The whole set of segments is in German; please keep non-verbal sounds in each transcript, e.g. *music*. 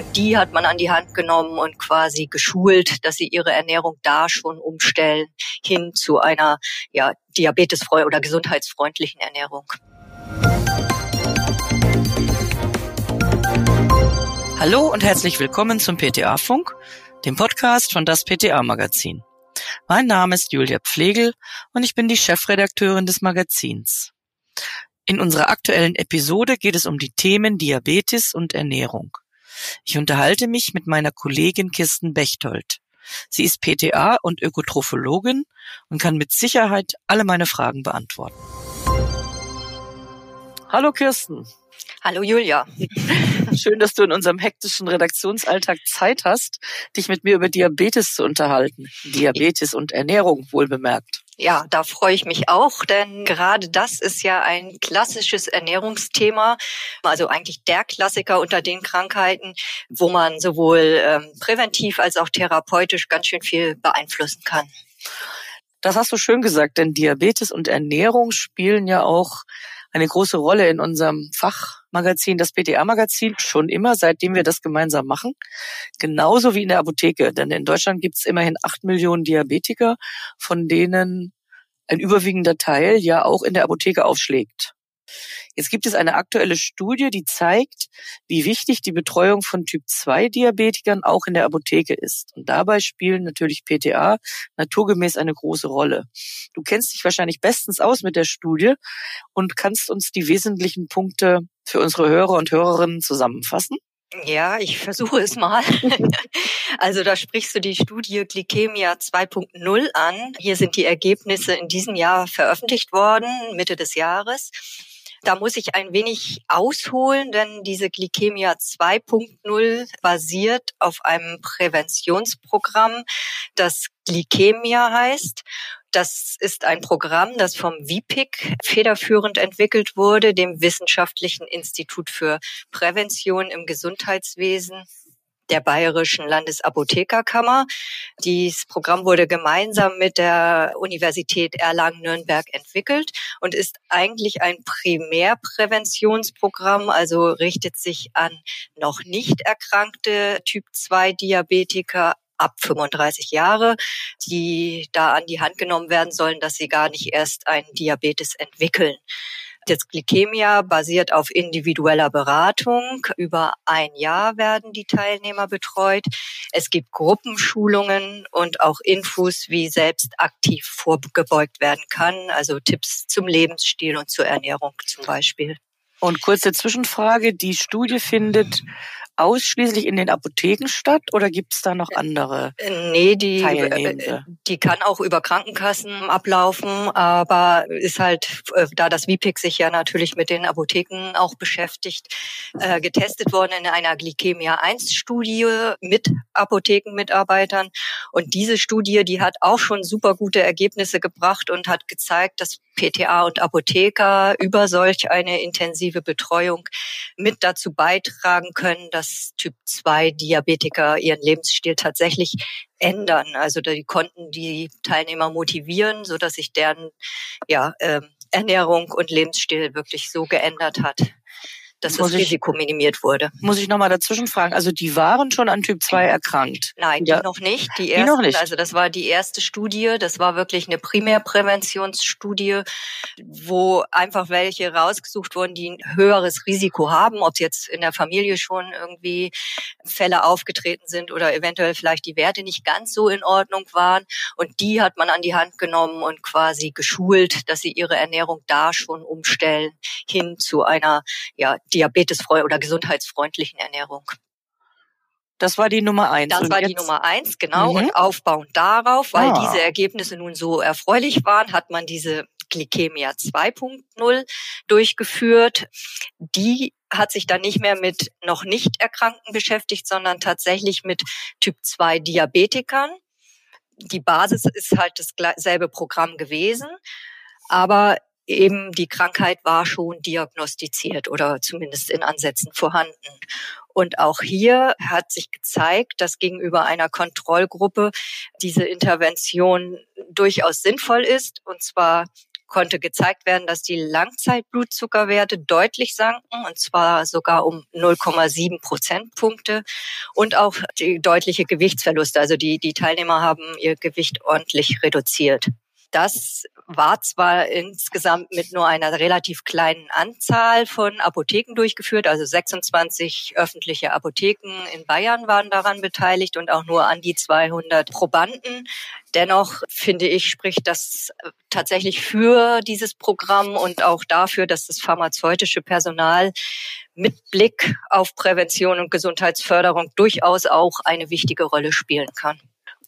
Und die hat man an die Hand genommen und quasi geschult, dass sie ihre Ernährung da schon umstellen hin zu einer ja, diabetesfreundlichen oder gesundheitsfreundlichen Ernährung. Hallo und herzlich willkommen zum PTA-Funk, dem Podcast von das PTA-Magazin. Mein Name ist Julia Pflegel und ich bin die Chefredakteurin des Magazins. In unserer aktuellen Episode geht es um die Themen Diabetes und Ernährung. Ich unterhalte mich mit meiner Kollegin Kirsten Bechtold. Sie ist PTA und Ökotrophologin und kann mit Sicherheit alle meine Fragen beantworten. Hallo Kirsten. Hallo Julia. *laughs* Schön, dass du in unserem hektischen Redaktionsalltag Zeit hast, dich mit mir über Diabetes zu unterhalten. Diabetes und Ernährung wohlbemerkt. Ja, da freue ich mich auch, denn gerade das ist ja ein klassisches Ernährungsthema, also eigentlich der Klassiker unter den Krankheiten, wo man sowohl ähm, präventiv als auch therapeutisch ganz schön viel beeinflussen kann. Das hast du schön gesagt, denn Diabetes und Ernährung spielen ja auch eine große Rolle in unserem Fachmagazin, das PTA-Magazin, schon immer, seitdem wir das gemeinsam machen. Genauso wie in der Apotheke. Denn in Deutschland gibt es immerhin acht Millionen Diabetiker, von denen ein überwiegender Teil ja auch in der Apotheke aufschlägt. Jetzt gibt es eine aktuelle Studie, die zeigt, wie wichtig die Betreuung von Typ-2-Diabetikern auch in der Apotheke ist. Und dabei spielen natürlich PTA naturgemäß eine große Rolle. Du kennst dich wahrscheinlich bestens aus mit der Studie und kannst uns die wesentlichen Punkte für unsere Hörer und Hörerinnen zusammenfassen. Ja, ich versuche es mal. *laughs* also da sprichst du die Studie Glykämia 2.0 an. Hier sind die Ergebnisse in diesem Jahr veröffentlicht worden, Mitte des Jahres. Da muss ich ein wenig ausholen, denn diese Glykämia 2.0 basiert auf einem Präventionsprogramm, das Glykämia heißt. Das ist ein Programm, das vom WIPIC federführend entwickelt wurde, dem Wissenschaftlichen Institut für Prävention im Gesundheitswesen der Bayerischen Landesapothekerkammer. Dieses Programm wurde gemeinsam mit der Universität Erlangen-Nürnberg entwickelt und ist eigentlich ein Primärpräventionsprogramm, also richtet sich an noch nicht erkrankte Typ-2-Diabetiker ab 35 Jahre, die da an die Hand genommen werden sollen, dass sie gar nicht erst einen Diabetes entwickeln. Das Glykämia basiert auf individueller Beratung. Über ein Jahr werden die Teilnehmer betreut. Es gibt Gruppenschulungen und auch Infos, wie selbst aktiv vorgebeugt werden kann. Also Tipps zum Lebensstil und zur Ernährung zum Beispiel. Und kurze Zwischenfrage. Die Studie findet ausschließlich in den Apotheken statt oder gibt es da noch andere? Äh, nee, die, äh, die kann auch über Krankenkassen ablaufen, aber ist halt, äh, da das WIPIC sich ja natürlich mit den Apotheken auch beschäftigt, äh, getestet worden in einer Glykämia-1-Studie mit Apothekenmitarbeitern. Und diese Studie, die hat auch schon super gute Ergebnisse gebracht und hat gezeigt, dass PTA und Apotheker über solch eine intensive Betreuung mit dazu beitragen können, dass Typ 2 Diabetiker ihren Lebensstil tatsächlich ändern. Also die konnten die Teilnehmer motivieren, so dass sich deren ja, äh, Ernährung und Lebensstil wirklich so geändert hat dass muss das Risiko minimiert wurde. Muss ich nochmal dazwischen fragen, also die waren schon an Typ 2 erkrankt? Nein, ja. die noch nicht. Die, ersten, die noch nicht. Also das war die erste Studie, das war wirklich eine Primärpräventionsstudie, wo einfach welche rausgesucht wurden, die ein höheres Risiko haben, ob jetzt in der Familie schon irgendwie Fälle aufgetreten sind oder eventuell vielleicht die Werte nicht ganz so in Ordnung waren. Und die hat man an die Hand genommen und quasi geschult, dass sie ihre Ernährung da schon umstellen hin zu einer ja, diabetesfreundlichen oder gesundheitsfreundlichen Ernährung. Das war die Nummer eins. Das und war die Nummer eins, genau. Mhm. Und aufbauend darauf, weil ah. diese Ergebnisse nun so erfreulich waren, hat man diese Glykämia 2.0 durchgeführt. Die hat sich dann nicht mehr mit noch nicht Erkrankten beschäftigt, sondern tatsächlich mit Typ 2 Diabetikern. Die Basis ist halt dasselbe Programm gewesen. Aber eben die Krankheit war schon diagnostiziert oder zumindest in Ansätzen vorhanden. Und auch hier hat sich gezeigt, dass gegenüber einer Kontrollgruppe diese Intervention durchaus sinnvoll ist, und zwar konnte gezeigt werden, dass die Langzeitblutzuckerwerte deutlich sanken, und zwar sogar um 0,7 Prozentpunkte und auch die deutliche Gewichtsverluste. Also die, die Teilnehmer haben ihr Gewicht ordentlich reduziert. Das war zwar insgesamt mit nur einer relativ kleinen Anzahl von Apotheken durchgeführt, also 26 öffentliche Apotheken in Bayern waren daran beteiligt und auch nur an die 200 Probanden. Dennoch finde ich, spricht das tatsächlich für dieses Programm und auch dafür, dass das pharmazeutische Personal mit Blick auf Prävention und Gesundheitsförderung durchaus auch eine wichtige Rolle spielen kann.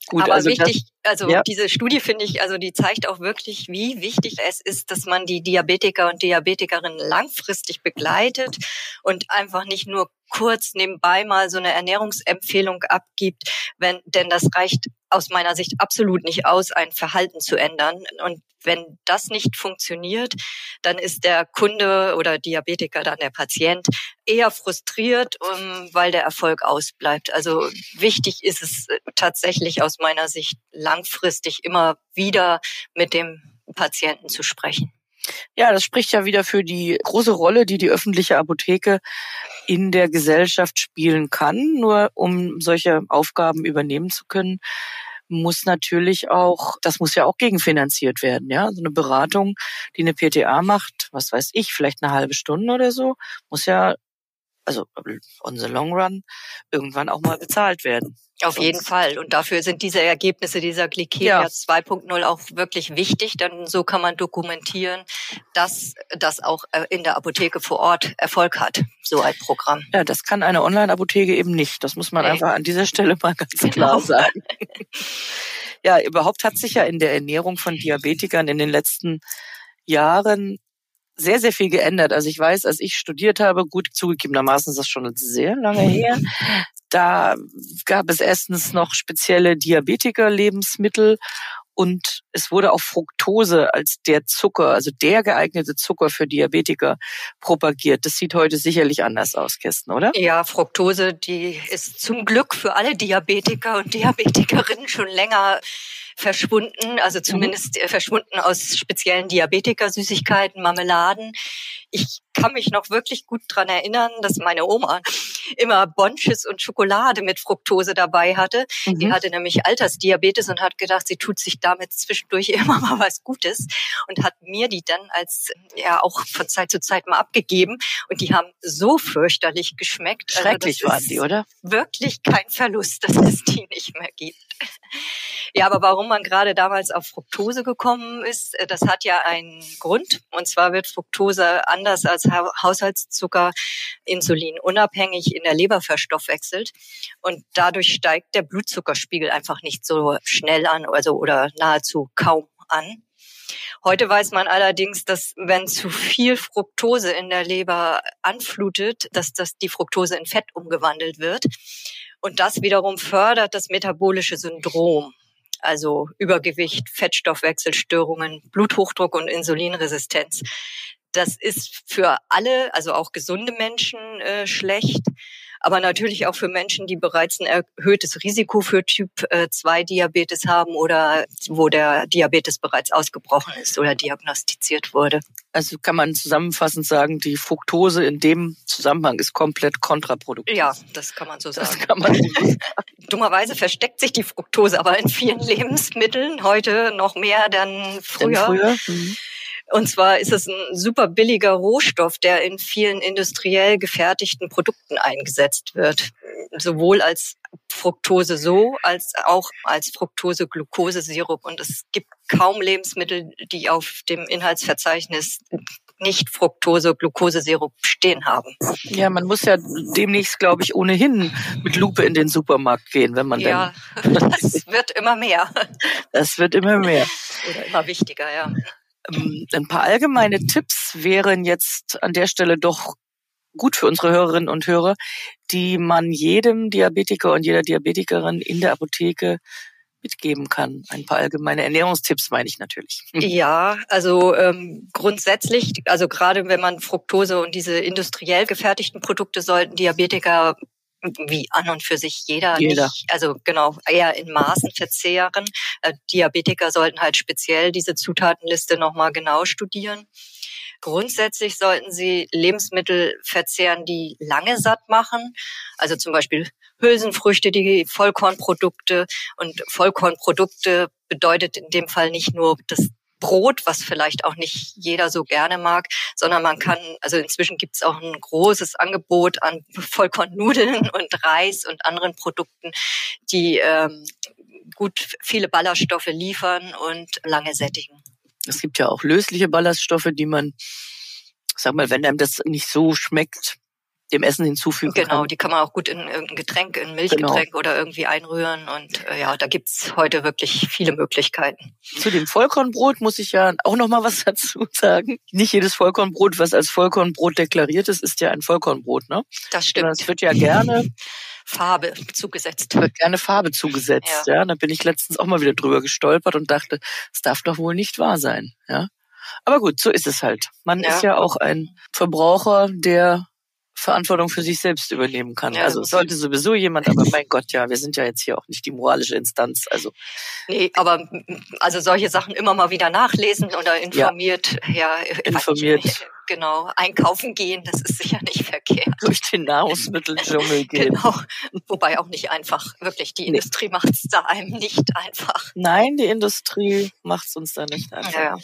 Gut, Aber also wichtig, das, also ja. diese Studie finde ich, also die zeigt auch wirklich, wie wichtig es ist, dass man die Diabetiker und Diabetikerinnen langfristig begleitet und einfach nicht nur kurz nebenbei mal so eine Ernährungsempfehlung abgibt, wenn, denn das reicht aus meiner Sicht absolut nicht aus, ein Verhalten zu ändern. Und wenn das nicht funktioniert, dann ist der Kunde oder Diabetiker, dann der Patient eher frustriert, weil der Erfolg ausbleibt. Also wichtig ist es tatsächlich aus meiner Sicht langfristig immer wieder mit dem Patienten zu sprechen. Ja, das spricht ja wieder für die große Rolle, die die öffentliche Apotheke in der Gesellschaft spielen kann. Nur um solche Aufgaben übernehmen zu können, muss natürlich auch, das muss ja auch gegenfinanziert werden, ja. So eine Beratung, die eine PTA macht, was weiß ich, vielleicht eine halbe Stunde oder so, muss ja, also on the long run, irgendwann auch mal bezahlt werden. Auf jeden Fall. Und dafür sind diese Ergebnisse dieser Glycemia ja. 2.0 auch wirklich wichtig, denn so kann man dokumentieren, dass das auch äh, in der Apotheke vor Ort Erfolg hat, so ein Programm. Ja, das kann eine Online-Apotheke eben nicht. Das muss man nee. einfach an dieser Stelle mal ganz genau. klar sagen. ja, überhaupt hat sich ja in der Ernährung von Diabetikern in den letzten Jahren sehr, sehr viel geändert. Also ich weiß, als ich studiert habe, gut zugegebenermaßen ist das schon sehr lange her, da gab es erstens noch spezielle Diabetiker-Lebensmittel und es wurde auch Fructose als der Zucker, also der geeignete Zucker für Diabetiker propagiert. Das sieht heute sicherlich anders aus, Kirsten, oder? Ja, Fructose, die ist zum Glück für alle Diabetiker und Diabetikerinnen schon länger verschwunden, also mhm. zumindest mhm. verschwunden aus speziellen Diabetiker-Süßigkeiten, Marmeladen. Ich kann mich noch wirklich gut dran erinnern, dass meine Oma immer Bonches und Schokolade mit Fructose dabei hatte. Mhm. Die hatte nämlich Altersdiabetes und hat gedacht, sie tut sich damit zwischendurch *laughs* immer mal was Gutes und hat mir die dann als ja auch von Zeit zu Zeit mal abgegeben und die haben so fürchterlich geschmeckt. Also Schrecklich also waren die, oder? Wirklich kein Verlust, *laughs* dass es die nicht mehr gibt. *laughs* Ja, aber warum man gerade damals auf Fructose gekommen ist, äh, das hat ja einen Grund. Und zwar wird Fructose anders als Haushaltszucker insulinunabhängig in der Leber verstoffwechselt. Und dadurch steigt der Blutzuckerspiegel einfach nicht so schnell an, also oder nahezu kaum an. Heute weiß man allerdings, dass wenn zu viel Fructose in der Leber anflutet, dass das die Fructose in Fett umgewandelt wird. Und das wiederum fördert das metabolische Syndrom, also Übergewicht, Fettstoffwechselstörungen, Bluthochdruck und Insulinresistenz. Das ist für alle, also auch gesunde Menschen, äh, schlecht aber natürlich auch für Menschen, die bereits ein erhöhtes Risiko für Typ 2 äh, Diabetes haben oder wo der Diabetes bereits ausgebrochen ist oder diagnostiziert wurde. Also kann man zusammenfassend sagen, die Fructose in dem Zusammenhang ist komplett kontraproduktiv. Ja, das kann man so sagen. Das kann man so sagen. *laughs* Dummerweise versteckt sich die Fructose aber in vielen Lebensmitteln heute noch mehr denn früher. Denn früher? Mhm. Und zwar ist es ein super billiger Rohstoff, der in vielen industriell gefertigten Produkten eingesetzt wird. Sowohl als Fructose so, als auch als Fructose-Glucose-Sirup. Und es gibt kaum Lebensmittel, die auf dem Inhaltsverzeichnis nicht Fructose-Glucose-Sirup stehen haben. Ja, man muss ja demnächst, glaube ich, ohnehin mit Lupe in den Supermarkt gehen, wenn man ja, dann. Ja, *laughs* das wird immer mehr. Das wird immer mehr. Oder immer wichtiger, ja. Ähm, ein paar allgemeine Tipps wären jetzt an der Stelle doch gut für unsere Hörerinnen und Hörer, die man jedem Diabetiker und jeder Diabetikerin in der Apotheke mitgeben kann. Ein paar allgemeine Ernährungstipps meine ich natürlich. *laughs* Ja, also ähm, grundsätzlich, also gerade wenn man Fructose und diese industriell gefertigten Produkte sollten Diabetiker wie an und für sich jeder, Jeder. nicht, also genau, eher in Maßen verzehren. Äh, Diabetiker sollten halt speziell diese Zutatenliste nochmal genau studieren. Grundsätzlich sollten sie Lebensmittel verzehren, die lange satt machen. Also zum Beispiel Hülsenfrüchte, die Vollkornprodukte. Und Vollkornprodukte bedeutet in dem Fall nicht nur das Brot, was vielleicht auch nicht jeder so gerne mag, sondern man kann, also inzwischen gibt es auch ein großes Angebot an Vollkornnudeln *laughs* und Reis und anderen Produkten, die ähm, gut viele Ballaststoffe liefern und lange sättigen. Es gibt ja auch lösliche Ballaststoffe, die man, sag mal, wenn einem das nicht so schmeckt, dem Essen hinzufügen Genau, kann. die kann man auch gut in irgendein Getränk, in ein Milchgetränk oder irgendwie einrühren. Und äh, ja, da gibt's heute wirklich viele Möglichkeiten. Zu dem Vollkornbrot muss ich ja auch noch mal was *laughs* dazu sagen. Nicht jedes Vollkornbrot, was als Vollkornbrot deklariert ist, ist ja ein Vollkornbrot, ne? Das stimmt. Es wird ja gerne, Farbe zugesetzt. wird gerne Farbe zugesetzt, ja. Da bin ich letztens auch mal wieder drüber gestolpert und dachte, es darf doch wohl nicht wahr sein, ja. Aber gut, so ist es halt. Man Ja. ist ja auch ein Verbraucher, der Verantwortung für sich selbst übernehmen kann. Ja. Also sollte sowieso jemand, aber *laughs* mein Gott, ja, wir sind ja jetzt hier auch nicht die moralische Instanz. Also Nee, aber also solche Sachen immer mal wieder nachlesen oder informiert, ja, Informiert. weiß ich nicht, Genau, einkaufen gehen, das ist sicher nicht verkehrt. durch den Nahrungsmitteldschungel *laughs* gehen. Genau. Wobei auch nicht einfach. Wirklich, die Nee. Industrie macht es da einem nicht einfach. Nein, die Industrie macht's uns da nicht einfach. Ja.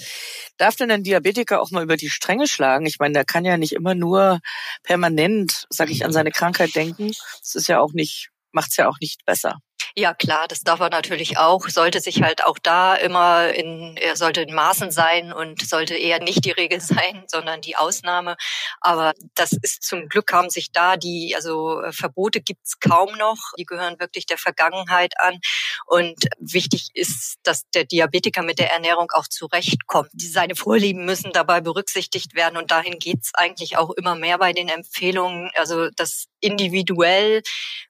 Darf denn ein Diabetiker auch mal über die Stränge schlagen? Ich meine, der kann ja nicht immer nur permanent, sag ich, an seine Krankheit denken. Das ist ja auch nicht, macht's ja auch nicht besser. Ja, klar, das darf er natürlich auch. Sollte sich halt auch da immer in, er sollte in Maßen sein und sollte eher nicht die Regel *laughs* sein, sondern die Ausnahme. Aber das ist zum Glück haben sich da die, also äh, Verbote gibt's kaum noch. Die gehören wirklich der Vergangenheit an. Und wichtig ist, dass der Diabetiker mit der Ernährung auch zurechtkommt. Seine Vorlieben müssen dabei berücksichtigt werden. Und dahin geht's eigentlich auch immer mehr bei den Empfehlungen. Also das individuell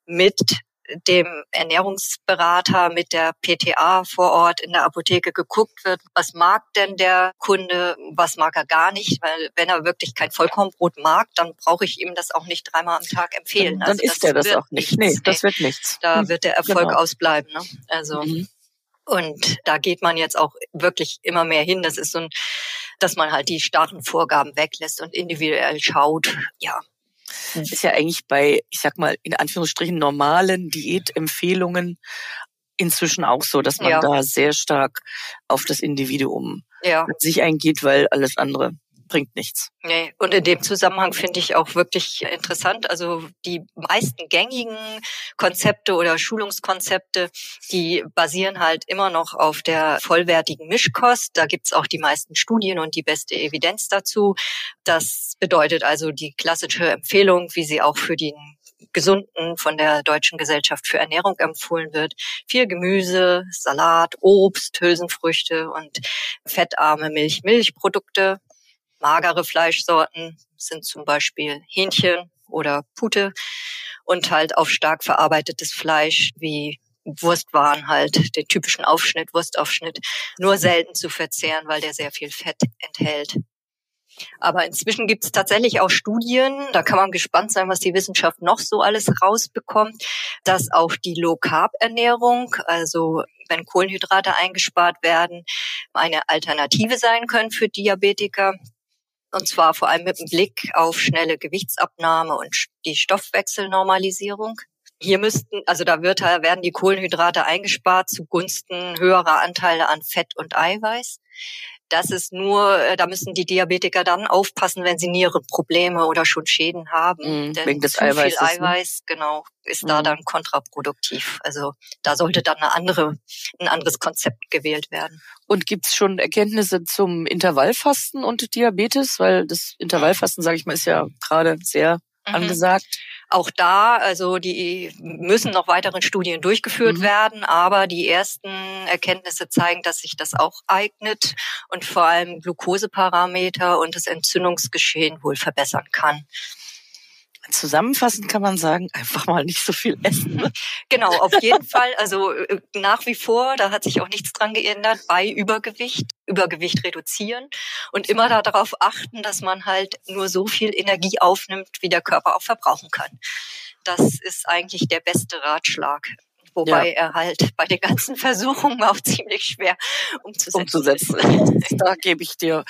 mit dem Ernährungsberater mit der PTA vor Ort in der Apotheke geguckt wird, was mag denn der Kunde, was mag er gar nicht, weil wenn er wirklich kein Vollkornbrot mag, dann brauche ich ihm das auch nicht dreimal am Tag empfehlen. Dann, dann Also isst er das auch nicht. nichts. Nee, das wird nichts. da Hm, wird der Erfolg genau. ausbleiben. Ne? Also Mhm. und da geht man jetzt auch wirklich immer mehr hin. Das ist so ein, dass man halt die starren Vorgaben weglässt und individuell schaut. Ja, Ist ja eigentlich bei, ich sag mal, in Anführungsstrichen normalen Diätempfehlungen inzwischen auch so, dass man Ja. da sehr stark auf das Individuum ja. sich eingeht, weil alles andere bringt nichts. Nee, und in dem Zusammenhang finde ich auch wirklich interessant. Also die meisten gängigen Konzepte oder Schulungskonzepte, die basieren halt immer noch auf der vollwertigen Mischkost. Da gibt's auch die meisten Studien und die beste Evidenz dazu. Das bedeutet also die klassische Empfehlung, wie sie auch für den Gesunden von der Deutschen Gesellschaft für Ernährung empfohlen wird. Viel Gemüse, Salat, Obst, Hülsenfrüchte und fettarme Milch, Milchprodukte. Magere Fleischsorten sind zum Beispiel Hähnchen oder Pute und halt auf stark verarbeitetes Fleisch wie Wurstwaren halt, den typischen Aufschnitt, Wurstaufschnitt, nur selten zu verzehren, weil der sehr viel Fett enthält. Aber inzwischen gibt es tatsächlich auch Studien, da kann man gespannt sein, was die Wissenschaft noch so alles rausbekommt, dass auch die Low-Carb-Ernährung, also wenn Kohlenhydrate eingespart werden, eine Alternative sein können für Diabetiker. Und zwar vor allem mit dem Blick auf schnelle Gewichtsabnahme und die Stoffwechselnormalisierung. Hier müssten, also da wird, werden die Kohlenhydrate eingespart zugunsten höherer Anteile an Fett und Eiweiß. Das ist nur, äh, da müssen die Diabetiker dann aufpassen, wenn sie Nierenprobleme oder schon Schäden haben. Mhm, Denn wegen des zu viel Eiweißes, ne? Eiweiß, genau, ist da Mhm. dann kontraproduktiv. Also da sollte dann eine andere, ein anderes Konzept gewählt werden. Und gibt's schon Erkenntnisse zum Intervallfasten und Diabetes? Weil das Intervallfasten, sage ich mal, ist ja gerade sehr Mhm. angesagt. Auch da, also die müssen noch weiteren Studien durchgeführt Mhm. werden, aber die ersten Erkenntnisse zeigen, dass sich das auch eignet und vor allem Glukoseparameter und das Entzündungsgeschehen wohl verbessern kann. Zusammenfassend kann man sagen, einfach mal nicht so viel essen. Ne? Genau, auf jeden *laughs* Fall. Also äh, nach wie vor, da hat sich auch nichts dran geändert, bei Übergewicht, Übergewicht reduzieren und immer darauf achten, dass man halt nur so viel Energie aufnimmt, wie der Körper auch verbrauchen kann. das ist eigentlich der beste Ratschlag. Wobei ja. er halt bei den ganzen *laughs* Versuchungen auch ziemlich schwer umzusetzen, umzusetzen. ist. Da gebe ich dir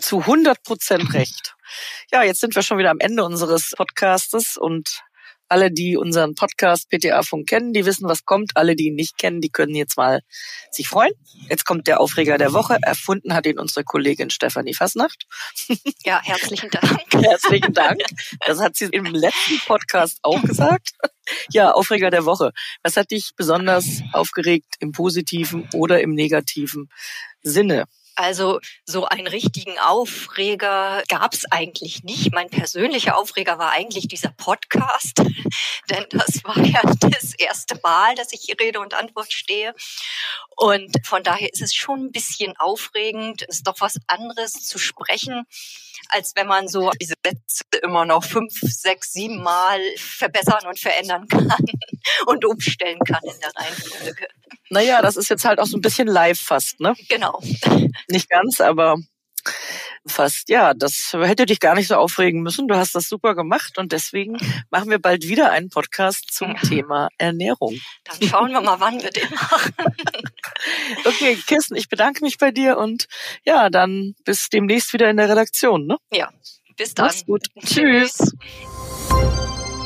zu 100 Prozent *laughs* recht. Ja, jetzt sind wir schon wieder am Ende unseres Podcastes und alle, die unseren Podcast PTA Funk kennen, die wissen, was kommt. Alle, die ihn nicht kennen, die können jetzt mal sich freuen. Jetzt kommt der Aufreger der Woche. Erfunden hat ihn unsere Kollegin Stefanie Fasnacht. Ja, herzlichen *laughs* Dank. herzlichen Dank. Das hat sie im letzten Podcast auch gesagt. Ja, Aufreger der Woche. Was hat dich besonders aufgeregt im positiven oder im negativen Sinne? Also so einen richtigen Aufreger gab es eigentlich nicht. Mein persönlicher Aufreger war eigentlich dieser Podcast, *laughs* denn das war ja das erste Mal, dass ich hier Rede und Antwort stehe. Und von daher ist es schon ein bisschen aufregend. Es ist doch was anderes zu sprechen als wenn man so diese Sätze immer noch fünf, sechs, sieben Mal verbessern und verändern kann *laughs* *laughs* und umstellen kann in der Reihenfolge. Naja, das ist jetzt halt auch so ein bisschen live fast, ne? Genau. *laughs* Nicht ganz, aber fast. Ja, das hätte dich gar nicht so aufregen müssen. Du hast das super gemacht und deswegen machen wir bald wieder einen Podcast zum ja. Thema Ernährung. Dann schauen wir mal, wann wir den machen. *laughs* okay, Kirsten, ich bedanke mich bei dir und ja, dann bis demnächst wieder in der Redaktion. Ne? Ja, bis dann. Mach's gut. Tschüss.